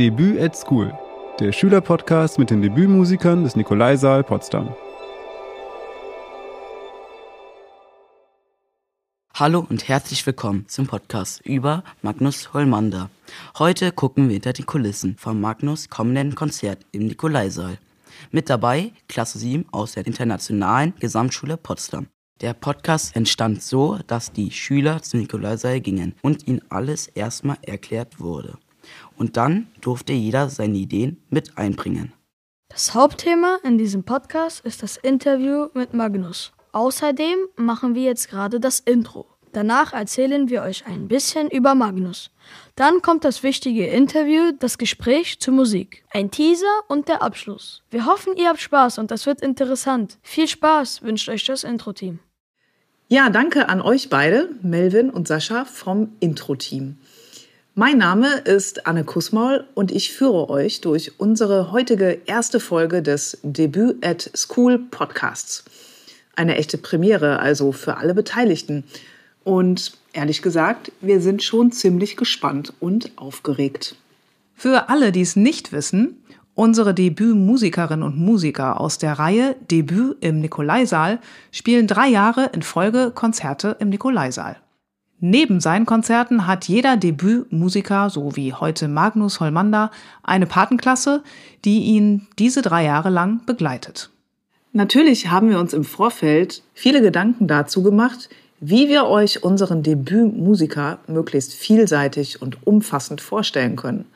Debüt at School, der Schülerpodcast mit den Debütmusikern des Nikolaisaal Potsdam. Hallo und herzlich willkommen zum Podcast über Magnus Holmander. Heute gucken wir hinter die Kulissen vom Magnus kommenden Konzert im Nikolaisaal. Mit dabei Klasse 7 aus der Internationalen Gesamtschule Potsdam. Der Podcast entstand so, dass die Schüler zum Nikolaisaal gingen und ihnen alles erstmal erklärt wurde. Und dann durfte jeder seine Ideen mit einbringen. Das Hauptthema in diesem Podcast ist das Interview mit Magnus. Außerdem machen wir jetzt gerade das Intro. Danach erzählen wir euch ein bisschen über Magnus. Dann kommt das wichtige Interview, das Gespräch zur Musik, ein Teaser und der Abschluss. Wir hoffen, ihr habt Spaß und das wird interessant. Viel Spaß wünscht euch das Intro-Team. Ja, danke an euch beide, Melvin und Sascha vom Intro-Team. Mein Name ist Anne Kussmaul und ich führe euch durch unsere heutige erste Folge des Debüt at School Podcasts. Eine echte Premiere, also für alle Beteiligten. Und ehrlich gesagt, wir sind schon ziemlich gespannt und aufgeregt. Für alle, die es nicht wissen, unsere Debütmusikerinnen und Musiker aus der Reihe Debüt im Nikolaisaal spielen drei Jahre in Folge Konzerte im Nikolaisaal. Neben seinen Konzerten hat jeder Debütmusiker, so wie heute Magnus Holmander, eine Patenklasse, die ihn diese drei Jahre lang begleitet. Natürlich haben wir uns im Vorfeld viele Gedanken dazu gemacht, wie wir euch unseren Debütmusiker möglichst vielseitig und umfassend vorstellen können.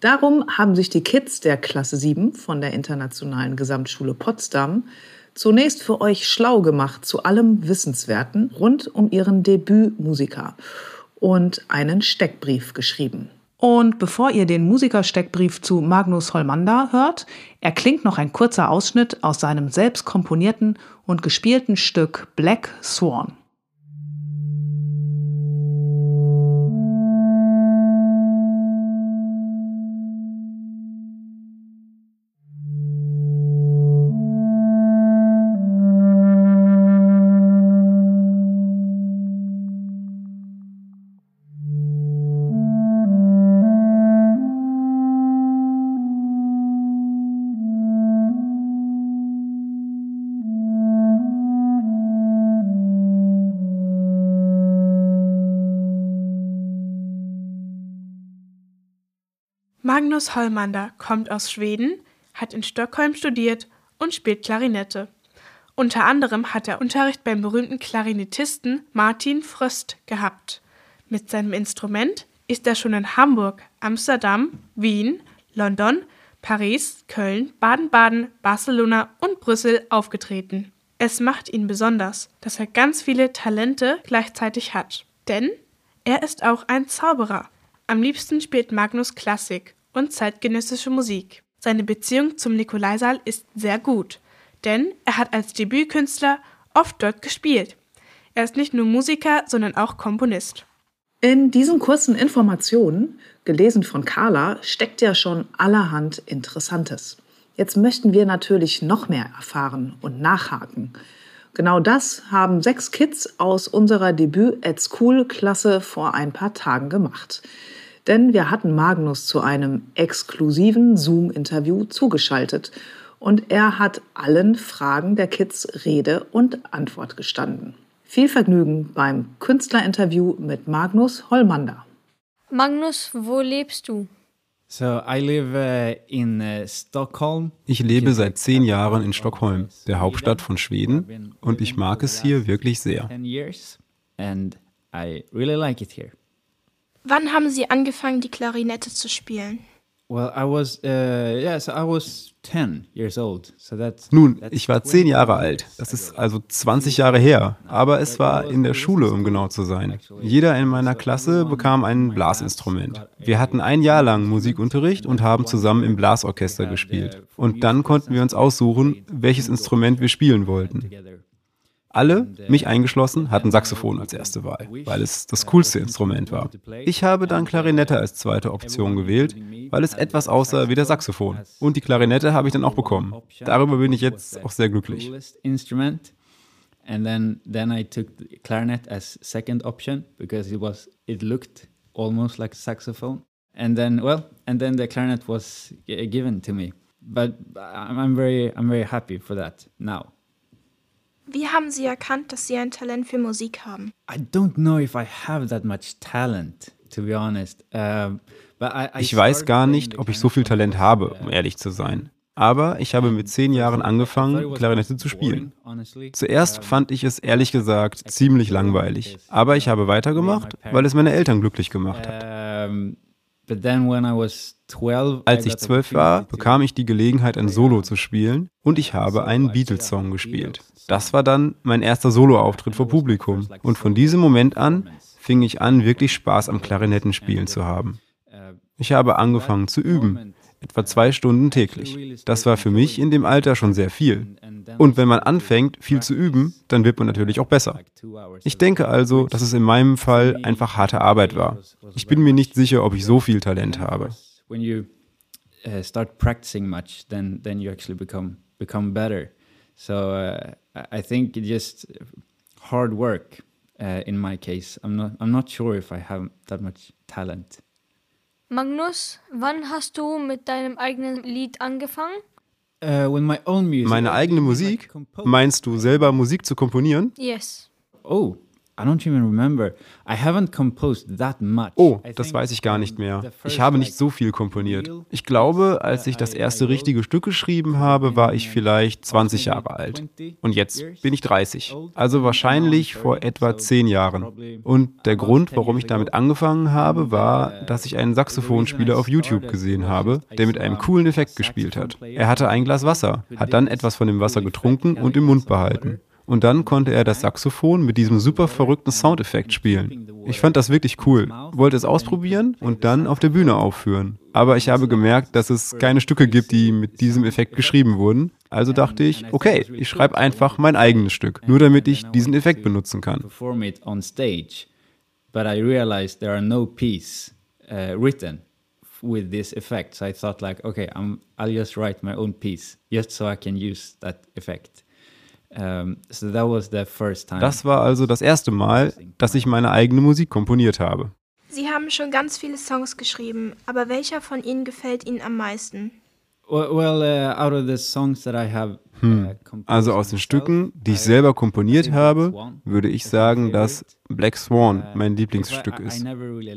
Darum haben sich die Kids der Klasse 7 von der Internationalen Gesamtschule Potsdam zunächst für euch schlau gemacht zu allem Wissenswerten rund um ihren Debütmusiker und einen Steckbrief geschrieben. Und bevor ihr den Musikersteckbrief zu Magnus Holmander hört, erklingt noch ein kurzer Ausschnitt aus seinem selbst komponierten und gespielten Stück Black Swan. Magnus Hollmander kommt aus Schweden, hat in Stockholm studiert und spielt Klarinette. Unter anderem hat er Unterricht beim berühmten Klarinettisten Martin Fröst gehabt. Mit seinem Instrument ist er schon in Hamburg, Amsterdam, Wien, London, Paris, Köln, Baden-Baden, Barcelona und Brüssel aufgetreten. Es macht ihn besonders, dass er ganz viele Talente gleichzeitig hat. Denn er ist auch ein Zauberer. Am liebsten spielt Magnus Klassik und zeitgenössische Musik. Seine Beziehung zum Nikolaisaal ist sehr gut, denn er hat als Debütkünstler oft dort gespielt. Er ist nicht nur Musiker, sondern auch Komponist. In diesen kurzen Informationen, gelesen von Carla, steckt ja schon allerhand Interessantes. Jetzt möchten wir natürlich noch mehr erfahren und nachhaken. Genau das haben sechs Kids aus unserer Debüt at School Klasse vor ein paar Tagen gemacht denn wir hatten Magnus zu einem exklusiven Zoom-Interview zugeschaltet und er hat allen Fragen der Kids Rede und Antwort gestanden. Viel Vergnügen beim Künstlerinterview mit Magnus Hollmander. Magnus, wo lebst du? So, I live uh, in uh, Stockholm. Ich lebe seit zehn Jahren in Stockholm, der Hauptstadt von Schweden, und ich mag es hier wirklich sehr. And I really like it here. Wann haben Sie angefangen, die Klarinette zu spielen? Well, I was, uh, yeah, so I was 10 years old. So that's, Nun, ich war zehn Jahre alt. Das ist also 20 Jahre her. Aber es war in der Schule, um genau zu sein. Jeder in meiner Klasse bekam ein Blasinstrument. Wir hatten ein Jahr lang Musikunterricht und haben zusammen im Blasorchester gespielt. Und dann konnten wir uns aussuchen, welches Instrument wir spielen wollten. Alle, mich eingeschlossen, hatten Saxophon als erste Wahl, weil es das coolste Instrument war. Ich habe dann Klarinette als zweite Option gewählt, weil es etwas aussah wie der Saxophon. Und die Klarinette habe ich dann auch bekommen. Darüber bin ich jetzt auch sehr glücklich. And then, then I took clarinet as second option because it was it looked almost like saxophone. and then well, and then the clarinet was given to me. But I'm I'm very I'm very happy for that now. Wie haben Sie erkannt, dass Sie ein Talent für Musik haben? I don't know if I have that much talent, to be honest. But I, I Ich weiß gar nicht, ob ich so viel Talent habe, um uh, ehrlich zu sein. Aber ich habe mit zehn Jahren angefangen, Klarinette zu spielen. Zuerst fand ich es ehrlich gesagt ziemlich langweilig. Aber ich habe weitergemacht, weil es meine Eltern glücklich gemacht hat. Um, but then when I was 12, I Als ich zwölf war, bekam ich die Gelegenheit, ein Solo zu spielen und ich habe einen Beatles-Song gespielt. Das war dann mein erster Soloauftritt vor Publikum. Und von diesem Moment an fing ich an, wirklich Spaß am Klarinettenspielen zu haben. Ich habe angefangen zu üben, etwa zwei Stunden täglich. Das war für mich in dem Alter schon sehr viel. Und wenn man anfängt, viel zu üben, dann wird man natürlich auch besser. Ich denke also, dass es in meinem Fall einfach harte Arbeit war. Ich bin mir nicht sicher, ob ich so viel Talent habe. Uh, start practicing much, then then you actually become become better. So uh, I think just hard work. Uh, in my case, I'm not I'm not sure if I have that much talent. Magnus, wann hast du mit deinem eigenen Lied angefangen? Uh, with my own music. Meine eigene Musik? Meinst du selber Musik zu komponieren? Yes. Oh, I don't even remember. I haven't composed that much. Oh, das weiß ich gar nicht mehr. Ich habe nicht so viel komponiert. Ich glaube, als ich uh, das erste richtige Stück geschrieben habe, war ich vielleicht 20 Jahre alt. Und jetzt bin ich 30. Also wahrscheinlich vor etwa 10 Jahren. Und der Grund, warum ich damit angefangen habe, war, dass ich einen Saxophonspieler auf YouTube gesehen habe, der mit einem coolen Effekt gespielt hat. Er hatte ein Glas Wasser, hat dann etwas von dem Wasser getrunken und im Mund behalten. Und dann konnte er das Saxophon mit diesem super verrückten Soundeffekt spielen. Ich fand das wirklich cool, wollte es ausprobieren und dann auf der Bühne aufführen. Aber ich habe gemerkt, dass es keine Stücke gibt, die mit diesem Effekt geschrieben wurden. Also dachte ich, okay, ich schreibe einfach mein eigenes Stück, nur damit ich diesen Effekt benutzen kann. but I realized there are no piece uh, written with this effect. So I thought like, okay, I'm, I'll just write my own piece just so I can use that effect. Das war also das erste Mal, dass ich meine eigene Musik komponiert habe. Sie haben schon ganz viele Songs geschrieben, aber welcher von ihnen gefällt Ihnen am meisten? well, well out of the songs that I have. Composed Also aus den Stücken, die ich selber I komponiert habe, Black Swan würde ich is my sagen, dass favorite. Black Swan Uh, mein Lieblingsstück ist.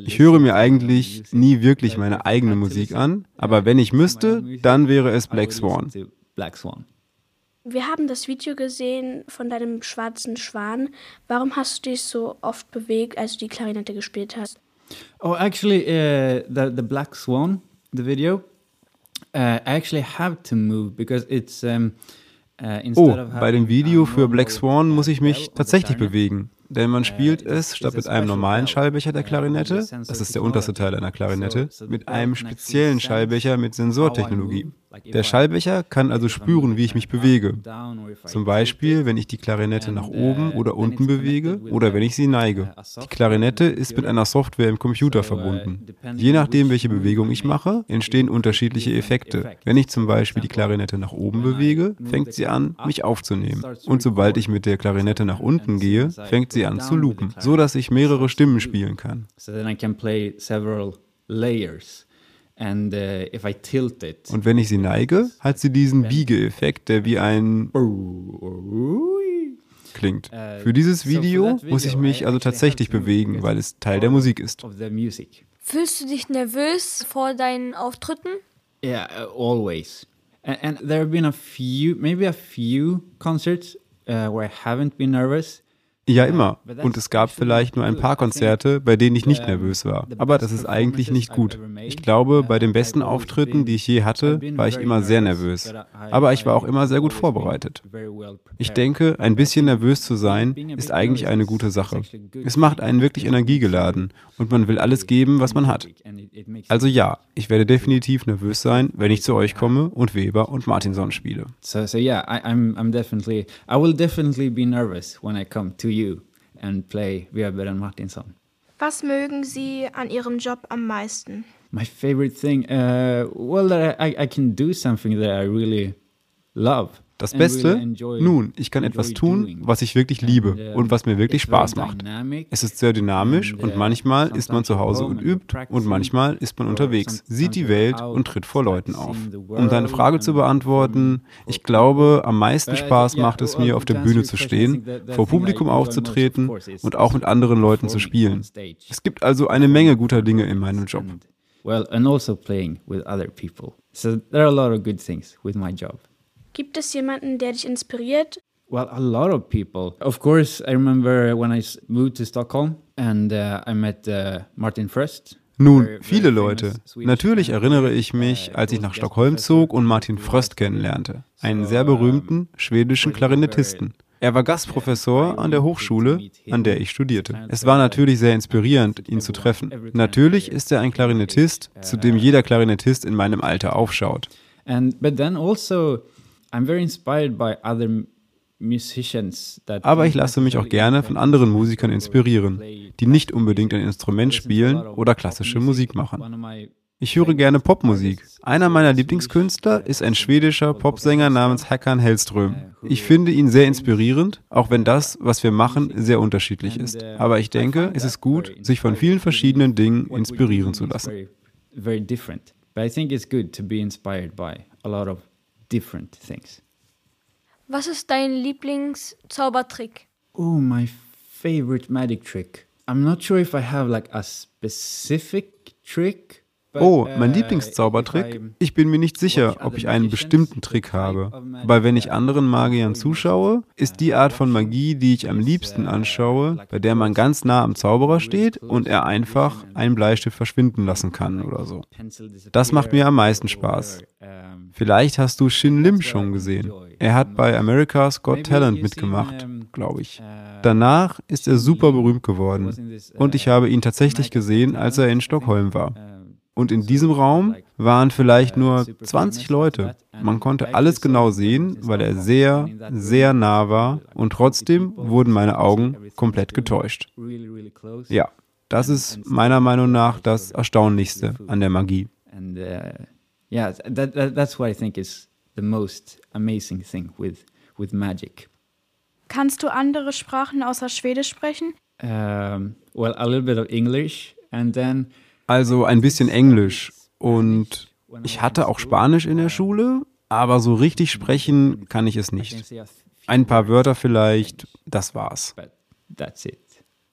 Ich höre listen mir to my eigentlich music, nie wirklich but meine if I eigene had to Musik an, aber wenn ich müsste, dann wäre es Black Swan. Wir haben das Video gesehen von deinem schwarzen Schwan. Warum hast du dich so oft bewegt, als du die Klarinette gespielt hast? Oh, actually, uh, the the Black Swan, the video, uh, I actually have to move because it's um, uh, instead Oh, of bei dem Video a für Black Swan uh, muss ich mich tatsächlich bewegen. Denn man spielt Äh, es it's- statt mit einem normalen Schallbecher der Klarinette, sensor das ist der unterste Teil einer Klarinette, mit einem speziellen Schallbecher mit Sensortechnologie. Der Schallbecher kann also spüren, wie ich mich bewege. Zum Beispiel, wenn ich die Klarinette nach And, oben oder unten bewege oder wenn ich sie neige. Die Klarinette ist mit einer Software im Computer uh, verbunden. Je nachdem, welche Bewegung ich mache, entstehen unterschiedliche Effekte. Wenn ich zum Beispiel die Klarinette nach oben bewege, fängt sie an, mich aufzunehmen. Und sobald ich mit der Klarinette nach unten gehe, fängt sie go an zu loopen, so dass ich mehrere Stimmen spielen kann. So then I can play several layers. And uh, if I tilt it, Und wenn ich sie neige, hat sie diesen Biegeeffekt, der wie ein klingt. Äh, Für dieses Video muss ich mich also tatsächlich bewegen, weil es Teil der Musik ist. Fühlst du dich nervös vor deinen Auftritten? Yeah, uh, always. And, and there have been a few, maybe a few concerts uh, where I haven't been nervous. Ja, immer. Und es gab vielleicht nur ein paar Konzerte, bei denen ich nicht nervös war. Aber das ist eigentlich nicht gut. Ich glaube, bei den besten Auftritten, die ich je hatte, war ich immer sehr nervös. Aber ich war auch immer sehr gut vorbereitet. Ich denke, ein bisschen nervös zu sein, ist eigentlich eine gute Sache. Es macht einen wirklich energiegeladen und man will alles geben, was man hat. Also ja, ich werde definitiv nervös sein, wenn ich zu euch komme und Weber und Martinson spiele. So, so yeah, I, I'm, I'm definitely, I will definitely be nervous when I come to you and play Weber and Martinsson. Was mögen Sie an Ihrem Job am meisten? My favorite thing, uh, well, that I, I can do something that I really love. Das Beste? Nun, ich kann etwas tun, was ich wirklich liebe und was mir wirklich Spaß macht. Es ist sehr dynamisch und manchmal ist man zu Hause und übt und manchmal ist man unterwegs, sieht die Welt und tritt vor Leuten auf. Um deine Frage zu beantworten, ich glaube, am meisten Spaß macht es mir, auf der Bühne zu stehen, vor Publikum aufzutreten und auch mit anderen Leuten zu spielen. Es gibt also eine Menge guter Dinge in meinem Job. Well, and also playing with other people. So there are a lot of good things with my job. Gibt es jemanden, der dich inspiriert? Well, a lot of people. Of course, I remember when I moved to Stockholm and uh, I met uh, Martin Fröst. Nun, viele Leute. Natürlich erinnere ich mich, als ich nach Stockholm zog und Martin Fröst kennenlernte, einen sehr berühmten schwedischen Klarinettisten. Er war Gastprofessor an der Hochschule, an der ich studierte. Es war natürlich sehr inspirierend, ihn zu treffen. Natürlich ist er ein Klarinettist, zu dem jeder Klarinettist in meinem Alter aufschaut. And but then also I'm very inspired by other Aber ich lasse mich auch gerne von anderen Musikern inspirieren, die nicht unbedingt ein Instrument spielen oder klassische Musik machen. Ich höre gerne Popmusik. Einer meiner Lieblingskünstler ist ein schwedischer Popsänger namens Hakan Hellström. Ich finde ihn sehr inspirierend, auch wenn das, was wir machen, sehr unterschiedlich ist. Aber ich denke, es ist gut, sich von vielen verschiedenen Dingen inspirieren zu lassen. Very different. But I think it's good to be inspired by a lot of different things. Was ist dein Lieblingszaubertrick? Oh, my favorite magic trick. I'm not sure if I have like a specific trick. Oh, mein Lieblingszaubertrick? Ich bin mir nicht sicher, ob ich einen bestimmten Trick habe. Weil wenn ich anderen Magiern zuschaue, ist die Art von Magie, die ich am liebsten anschaue, bei der man ganz nah am Zauberer steht und er einfach einen Bleistift verschwinden lassen kann oder so. Das macht mir am meisten Spaß. Vielleicht hast du Shin Lim schon gesehen. Er hat bei America's Got Talent mitgemacht, glaube ich. Danach ist er super berühmt geworden. Und ich habe ihn tatsächlich gesehen, als er in Stockholm war. Und in diesem Raum waren vielleicht nur 20 Leute. Man konnte alles genau sehen, weil er sehr, sehr nah war und trotzdem wurden meine Augen komplett getäuscht. Ja, das ist meiner Meinung nach das Erstaunlichste an der Magie. Uh, yeah, that, that, that's what I think is the most amazing thing with, with magic. Kannst du andere Sprachen außer Schwedisch sprechen? Um, well, a little bit of English and then Also ein bisschen Englisch und ich hatte auch Spanisch in der Schule, aber so richtig sprechen kann ich es nicht. Ein paar Wörter vielleicht, das war's.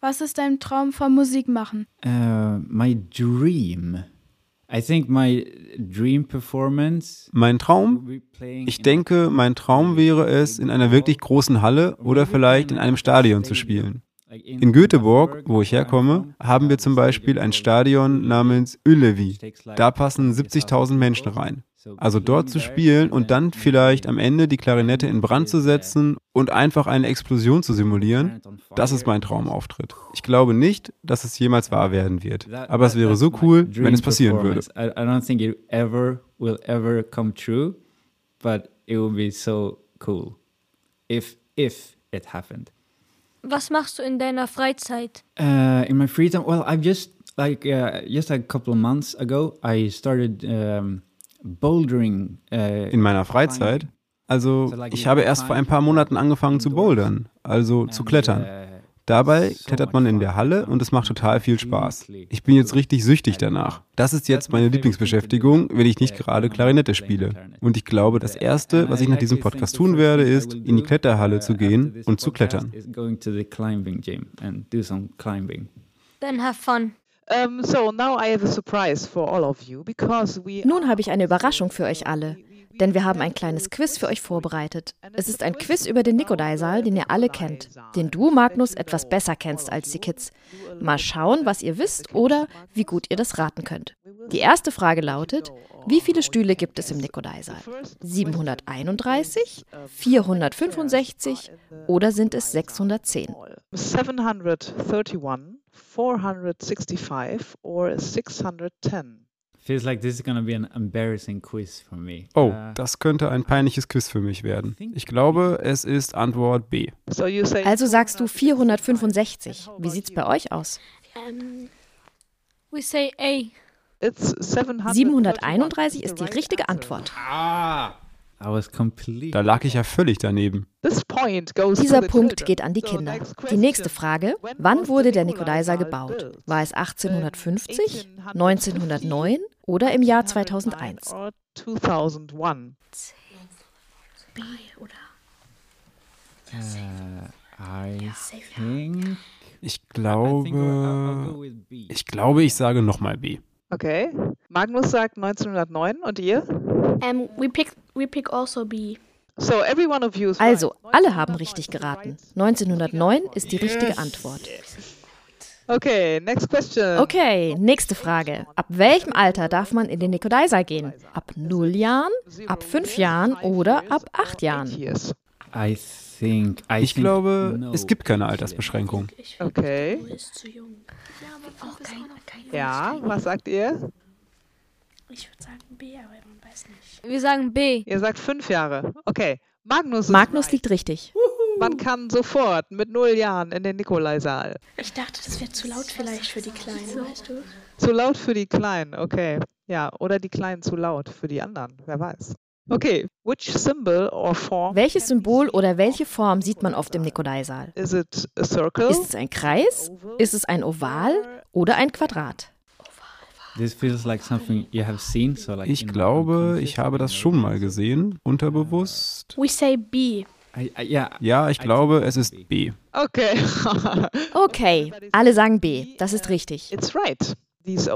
Was ist dein Traum vom Musikmachen? Uh, my dream. I think my dream performance. Mein Traum? Ich denke, mein Traum wäre es, in einer wirklich großen Halle oder vielleicht in einem Stadion zu spielen. In Göteborg, wo ich herkomme, haben wir zum Beispiel ein Stadion namens Ullevi. Da passen 70.000 Menschen rein. Also dort zu spielen und dann vielleicht am Ende die Klarinette in Brand zu setzen und einfach eine Explosion zu simulieren, das ist mein Traumauftritt. Ich glaube nicht, dass es jemals wahr werden wird. Aber es wäre so cool, wenn es passieren würde. I don't think it ever will ever come true, but it would be so cool if if it happened. Was machst du in deiner Freizeit? Uh, in my free time, well, I've just like uh, just a couple of months ago, I started um, bouldering. Uh, In meiner Freizeit? Also, ich habe erst vor ein paar Monaten angefangen zu bouldern, also zu klettern. Dabei klettert man in der Halle und es macht total viel Spaß. Ich bin jetzt richtig süchtig danach. Das ist jetzt meine Lieblingsbeschäftigung, wenn ich nicht gerade Klarinette spiele. Und ich glaube, das Erste, was ich nach diesem Podcast tun werde, ist, in die Kletterhalle zu gehen und zu klettern. Then have fun. So now I have a surprise for all of you because we Nun habe ich eine Überraschung für euch alle, denn wir haben ein kleines Quiz für euch vorbereitet. Es ist ein Quiz über den Nikolai-Saal, den ihr alle kennt, den du, Magnus, etwas besser kennst als die Kids. Mal schauen, was ihr wisst oder wie gut ihr das raten könnt. Die erste Frage lautet, wie viele Stühle gibt es im Nikolai-Saal? 731, 465 oder sind es 610? 731, 465 or 610. Feels like this is gonna be an embarrassing quiz for me. Oh, Uh, das könnte ein peinliches Quiz für mich werden. Ich glaube, es ist Antwort B. So you say Also sagst du 465. Wie sieht's bei euch aus? Ähm, We say A. it's 731. 731 ist die richtige Antwort. ah, Da lag ich ja völlig daneben. Dieser Punkt geht an die Kinder. Die nächste Frage, wann wurde der Nikolaiser gebaut? War es 1850, 1909 oder im Jahr 2001? Ich glaube, ich glaube, ich sage nochmal B. Okay. Magnus sagt 1909 und ihr? Um, we pick, we pick also B. So every one of you is Also, alle haben richtig geraten. 1909 ist die richtige Antwort. Okay, next question. Okay, nächste Frage. Ab welchem Alter darf man in den Nikodaiser gehen? Ab 0 Jahren, ab 5 Jahren oder ab 8 Jahren? I think, I Ich think glaube, no. es gibt keine Altersbeschränkung. Okay. Ja, was sagt ihr? Ich würde sagen B, aber man weiß nicht. Wir sagen B. Ihr sagt fünf Jahre. Okay. Magnus, Magnus liegt richtig. Man kann sofort mit null Jahren in den Nikolaisaal. Ich dachte, das wäre zu laut vielleicht für die Kleinen, weißt du? Zu laut für die Kleinen, okay. Ja, oder die Kleinen zu laut für die anderen, wer weiß. Okay, which symbol or form Welches Symbol oder welche Form sieht man oft im Nikodaisaal? is it a circle? Ist es ein Kreis? Ist es ein Oval oder ein Quadrat? This feels like something you have seen, so like Ich glaube, ich habe das schon mal gesehen, unterbewusst. We say B. Yeah, Ja, ich glaube, es ist B. Okay. Okay, alle sagen B. Das ist richtig. It's right. Diese.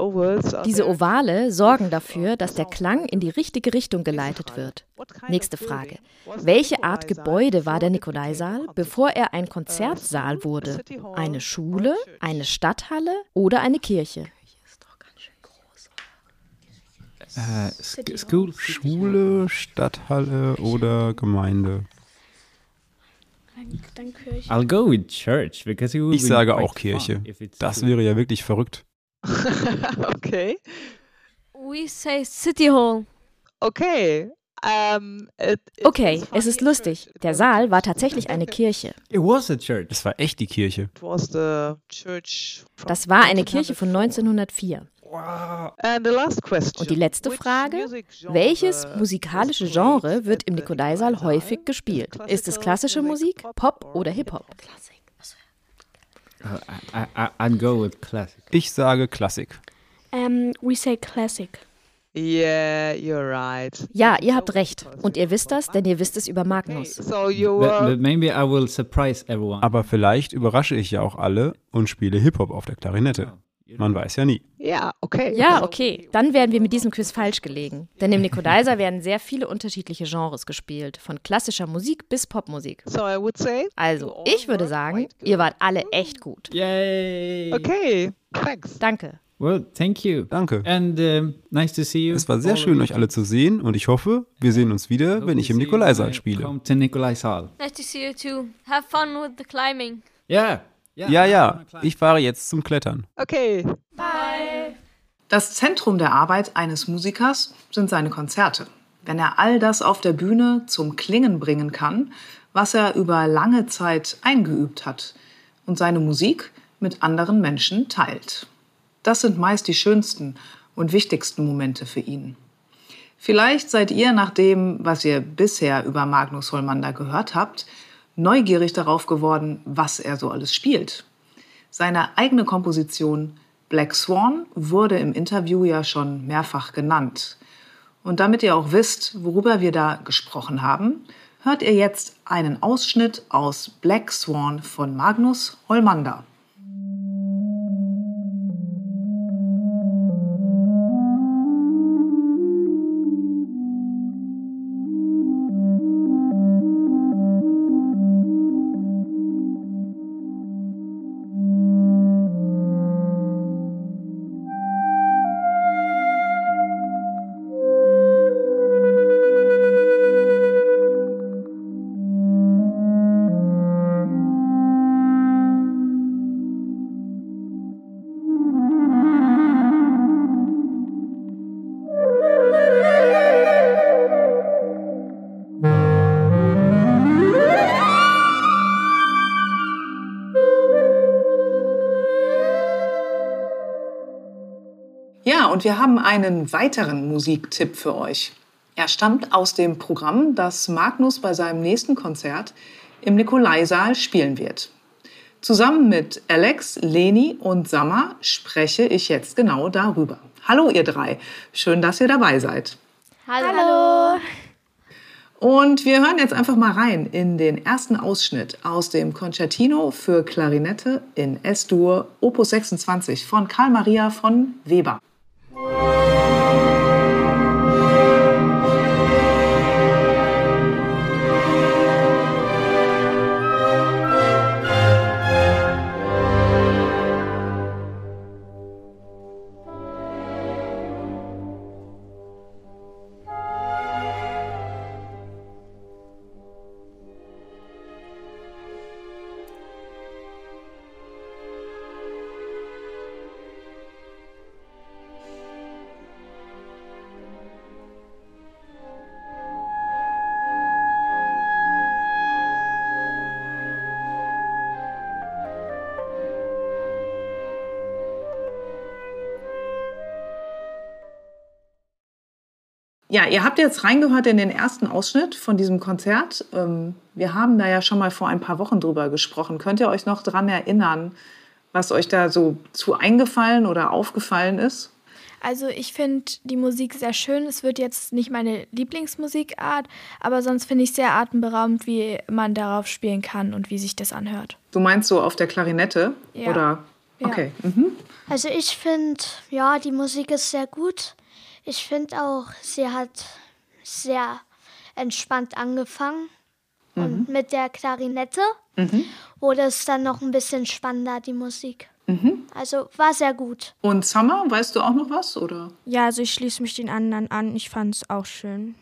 Ovale sorgen dafür, dass der Klang in die richtige Richtung geleitet wird. Nächste Frage. Welche Art Gebäude war der Nikolaisaal, bevor er ein Konzertsaal wurde? Eine Schule, eine Stadthalle oder eine Kirche? sc- school, Schule, Stadthalle oder Gemeinde? Dann, dann Kirche. I'll go with church because it would Ich sage auch Kirche. Das wäre ja wirklich verrückt. okay. We say City Hall. Okay. Um, it, it- Okay, es ist lustig. Der Saal war tatsächlich eine Kirche. It was a church. Es war echt die Kirche. It was the church from Das war eine Kirche von 1904. Und die letzte Frage, welches musikalische is Genre wird im Nikolaisaal? häufig gespielt? Ist es klassische Musik, Pop oder Hip-Hop? Uh, I, I, I'd go with classic. Ich sage Klassik. Um, we say classic. Yeah, you're right. Ja, ihr habt recht. Und ihr wisst das, denn ihr wisst es über Magnus. Aber vielleicht überrasche ich ja auch alle und spiele Hip-Hop auf der Klarinette. Man weiß ja nie. Ja, okay. Ja, okay. Dann wären wir mit diesem Quiz falsch gelegen. Denn im Nikodaiser werden sehr viele unterschiedliche Genres gespielt. Von klassischer Musik bis Popmusik. So I would say. Also, ich würde sagen, ihr wart alle echt gut. Yay! Okay, thanks. Danke. Well, thank you. Danke. And um, nice to see you. Es war sehr schön, you. euch alle zu sehen und ich hoffe, wir sehen uns wieder, Hope wenn ich im Nikolaisaal when I spiele. Come to Nikolaisaal. Nice to see you too. Have fun with the climbing. Yeah. Ja, ja, climb. ich fahre jetzt zum Klettern. Okay. Das Zentrum der Arbeit eines Musikers sind seine Konzerte. Wenn er all das auf der Bühne zum Klingen bringen kann, was er über lange Zeit eingeübt hat und seine Musik mit anderen Menschen teilt. Das sind meist die schönsten und wichtigsten Momente für ihn. Vielleicht seid ihr nach dem, was ihr bisher über Magnus Holmander gehört habt, neugierig darauf geworden, was er so alles spielt. Seine eigene Komposition Black Swan wurde im Interview ja schon mehrfach genannt. Und damit ihr auch wisst, worüber wir da gesprochen haben, hört ihr jetzt einen Ausschnitt aus Black Swan von Magnus Holmander. Und wir haben einen weiteren Musiktipp für euch. Er stammt aus dem Programm, das Magnus bei seinem nächsten Konzert im Nikolaisaal spielen wird. Zusammen mit Alex, Leni und Sammer spreche ich jetzt genau darüber. Hallo ihr drei, schön, dass ihr dabei seid. Hallo. Hallo. Und wir hören jetzt einfach mal rein in den ersten Ausschnitt aus dem Concertino für Klarinette in S-Dur Opus 26 von Karl Maria von Weber. Bye. Ja, ihr habt jetzt reingehört in den ersten Ausschnitt von diesem Konzert. Ähm, wir haben da ja schon mal vor ein paar Wochen drüber gesprochen. Könnt ihr euch noch daran erinnern, was euch da so zu eingefallen oder aufgefallen ist? Also ich finde die Musik sehr schön. Es wird jetzt nicht meine Lieblingsmusikart, aber sonst finde ich sehr atemberaubend, wie man darauf spielen kann und wie sich das anhört. Du meinst so auf der Klarinette? Ja. Oder? Okay. Ja. Mhm. Also ich finde, ja, die Musik ist sehr gut. Ich finde auch, sie hat sehr entspannt angefangen. Mhm. Und mit der Klarinette mhm. wurde es dann noch ein bisschen spannender, die Musik. Mhm. Also war sehr gut. Und Summer, weißt du auch noch was? Oder? Ja, also ich schließe mich den anderen an. Ich fand es auch schön.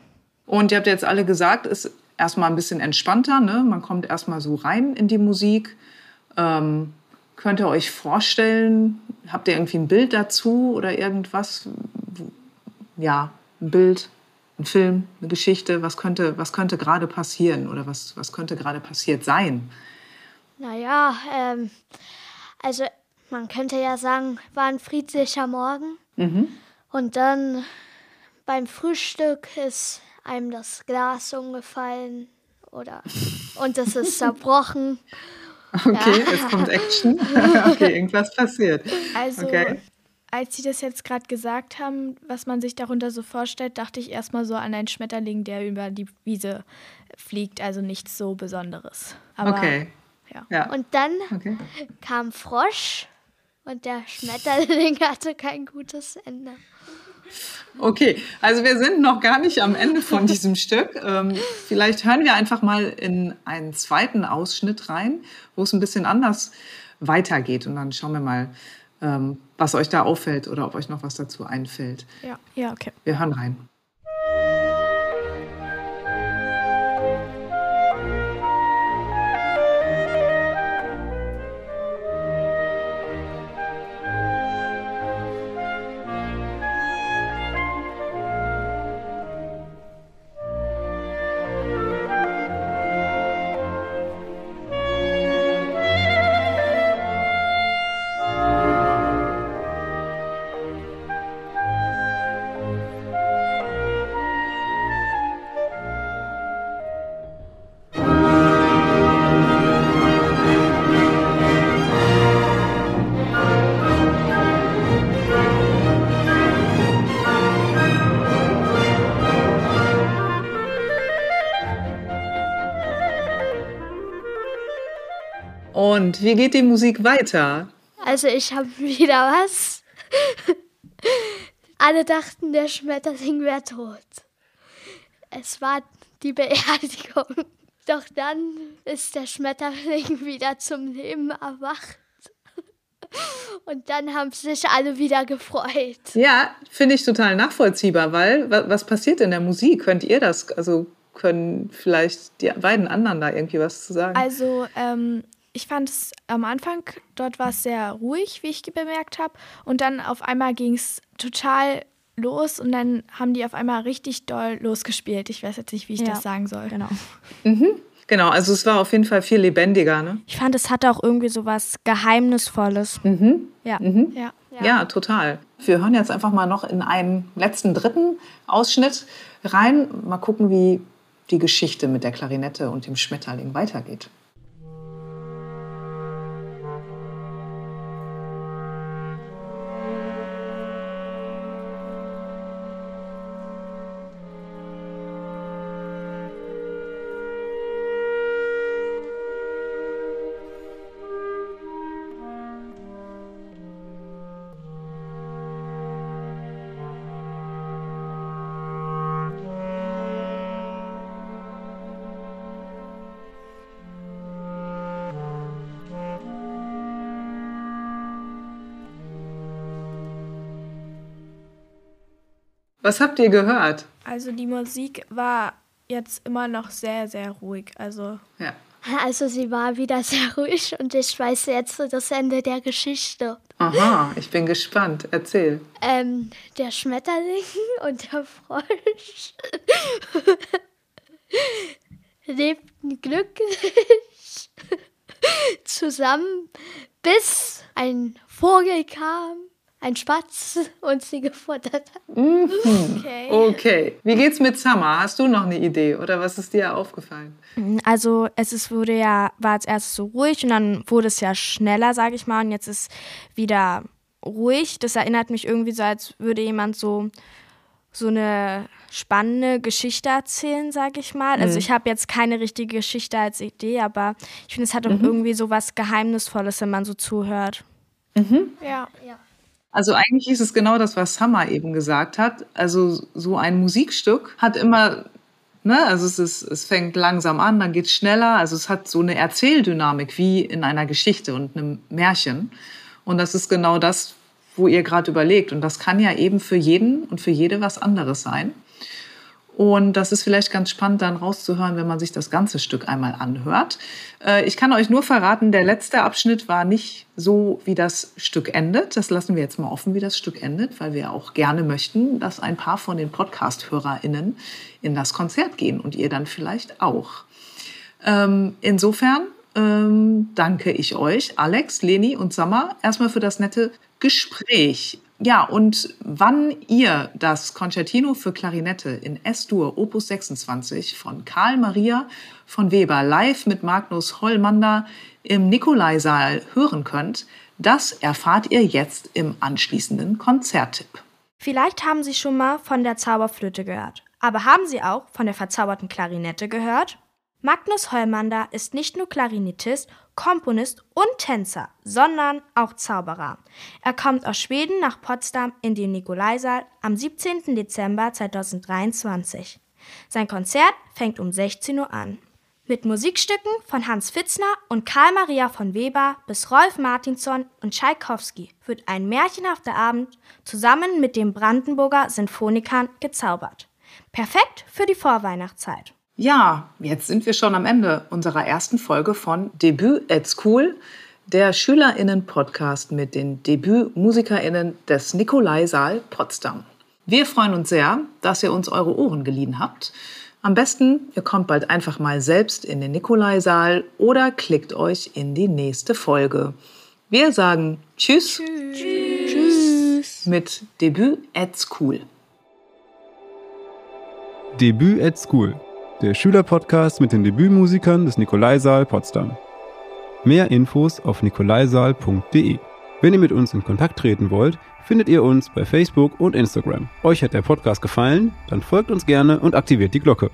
Und ihr habt jetzt alle gesagt, es ist erstmal ein bisschen entspannter. Ne? Man kommt erstmal so rein in die Musik. Ähm, könnt ihr euch vorstellen, habt ihr irgendwie ein Bild dazu oder irgendwas, ja, ein Bild, ein Film, eine Geschichte, was könnte, was könnte gerade passieren oder was, was könnte gerade passiert sein? Naja, ähm, also man könnte ja sagen, war ein friedlicher Morgen. Mhm. Und dann beim Frühstück ist einem das Glas umgefallen oder und es ist zerbrochen. Okay, ja. es kommt Action. okay, irgendwas passiert. Also okay als Sie das jetzt gerade gesagt haben, was man sich darunter so vorstellt, dachte ich erstmal so an einen Schmetterling, der über die Wiese fliegt, also nichts so Besonderes. Aber, okay. Ja. ja. Und dann okay. kam Frosch und der Schmetterling hatte kein gutes Ende. Okay, also wir sind noch gar nicht am Ende von diesem Stück. Ähm, vielleicht hören wir einfach mal in einen zweiten Ausschnitt rein, wo es ein bisschen anders weitergeht. Und dann schauen wir mal, was euch da auffällt oder ob euch noch was dazu einfällt. Ja, ja, okay. Wir hören rein. Und wie geht die Musik weiter? Also ich habe wieder was. Alle dachten, der Schmetterling wäre tot. Es war die Beerdigung. Doch dann ist der Schmetterling wieder zum Leben erwacht. Und dann haben sich alle wieder gefreut. Ja, finde ich total nachvollziehbar, weil was passiert in der Musik? Könnt ihr das? Also können vielleicht die beiden anderen da irgendwie was zu sagen? Also ähm, ich fand es am Anfang, dort war es sehr ruhig, wie ich bemerkt habe. Und dann auf einmal ging es total los und dann haben die auf einmal richtig doll losgespielt. Ich weiß jetzt nicht, wie ich ja, das sagen soll. Genau. Mhm. Genau, also es war auf jeden Fall viel lebendiger, ne? Ich fand, es hatte auch irgendwie so was Geheimnisvolles. Mhm. Ja. Mhm. ja. Ja. ja, total. Wir hören jetzt einfach mal noch in einen letzten dritten Ausschnitt rein. Mal gucken, wie die Geschichte mit der Klarinette und dem Schmetterling weitergeht. Was habt ihr gehört? Also die Musik war jetzt immer noch sehr, sehr ruhig. Also ja. Also sie war wieder sehr ruhig und ich weiß jetzt das Ende der Geschichte. Aha, ich bin gespannt. Erzähl. Ähm, der Schmetterling und der Frosch lebten glücklich zusammen, bis ein Vogel kam ein Spatz und sie gefuttert hat. Mhm. Okay. okay. Wie geht's mit Summer? Hast du noch eine Idee oder was ist dir aufgefallen? Also es ist, wurde ja, war als erstes so ruhig und dann wurde es ja schneller, sage ich mal, und jetzt ist wieder ruhig. Das erinnert mich irgendwie so, als würde jemand so so eine spannende Geschichte erzählen, sage ich mal. Also mhm. Also ich habe jetzt keine richtige Geschichte als Idee, aber ich finde, es hat auch mhm. irgendwie so was Geheimnisvolles, wenn man so zuhört. Mhm. Ja. ja. Also eigentlich ist es genau das, was Summer eben gesagt hat. Also so ein Musikstück hat immer, ne, also es, ist, es fängt langsam an, dann geht es schneller. Also es hat so eine Erzähldynamik wie in einer Geschichte und einem Märchen. Und das ist genau das, wo ihr gerade überlegt. Und das kann ja eben für jeden und für jede was anderes sein. Und das ist vielleicht ganz spannend dann rauszuhören, wenn man sich das ganze Stück einmal anhört. Äh, ich kann euch nur verraten, der letzte Abschnitt war nicht so, wie das Stück endet. Das lassen wir jetzt mal offen, wie das Stück endet, weil wir auch gerne möchten, dass ein paar von den Podcast-HörerInnen in das Konzert gehen und ihr dann vielleicht auch. Ähm, insofern ähm, danke ich euch, Alex, Leni und Sammer, erstmal für das nette Gespräch. Ja, und wann ihr das Concertino für Klarinette in S-Dur Opus 26 von Karl Maria von Weber live mit Magnus Hollmander im Nikolaisaal hören könnt, das erfahrt ihr jetzt im anschließenden Konzerttipp. Vielleicht haben Sie schon mal von der Zauberflöte gehört. Aber haben Sie auch von der verzauberten Klarinette gehört? Magnus Hollmander ist nicht nur Klarinettist, Komponist und Tänzer, sondern auch Zauberer. Er kommt aus Schweden nach Potsdam in den Nikolaisaal am 17. Dezember 2023. Sein Konzert fängt um 16 Uhr an. Mit Musikstücken von Hans Fitzner und Karl Maria von Weber bis Rolf Martinson und Tschaikowski wird ein märchenhafter Abend zusammen mit den Brandenburger Sinfonikern gezaubert. Perfekt für die Vorweihnachtszeit. Ja, jetzt sind wir schon am Ende unserer ersten Folge von Debüt at School, der SchülerInnen-Podcast mit den Debüt-MusikerInnen des Nikolaisaal Potsdam. Wir freuen uns sehr, dass ihr uns eure Ohren geliehen habt. Am besten, ihr kommt bald einfach mal selbst in den Nikolaisaal oder klickt euch in die nächste Folge. Wir sagen Tschüss, Tschüss. Tschüss. mit Debüt at School. Debüt at School der Schülerpodcast mit den Debütmusikern des Nikolaisaal Potsdam. Mehr Infos auf nikolaisaal.de. Wenn ihr mit uns in Kontakt treten wollt, findet ihr uns bei Facebook und Instagram. Euch hat der Podcast gefallen? Dann folgt uns gerne und aktiviert die Glocke.